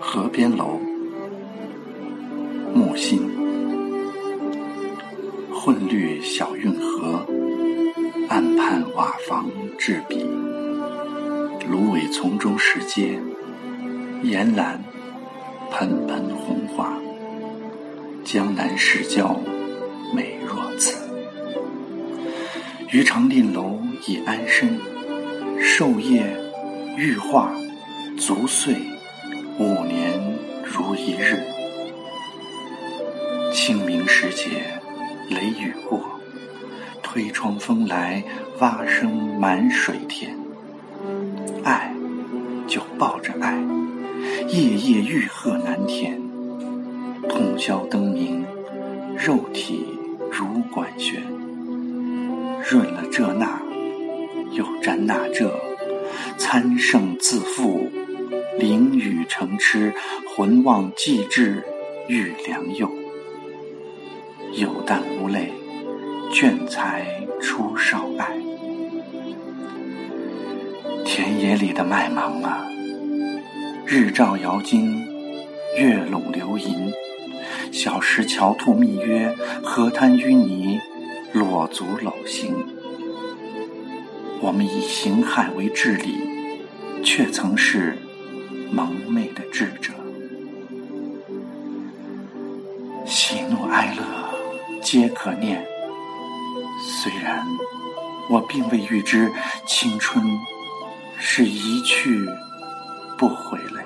河边楼，木心。混绿小运河，岸畔瓦房执笔。芦苇丛中石阶，岩兰盆盆红花。江南市郊美若此。余长令楼已安身，寿夜玉化足岁，五年如一日。清明时节。雷雨过，推窗风来，蛙声满水田。爱，就抱着爱，夜夜欲壑难填。通宵灯明，肉体如管弦。润了这那，又沾那这，参圣自负，淋雨成痴，魂忘既至，欲良友。有淡无泪，倦才出少爱。田野里的麦芒啊，日照摇金，月笼流银。小石桥兔密约，河滩淤泥，裸足搂行。我们以形骸为至理，却曾是蒙昧的智者。喜怒哀乐。皆可念。虽然我并未预知青春是一去不回来。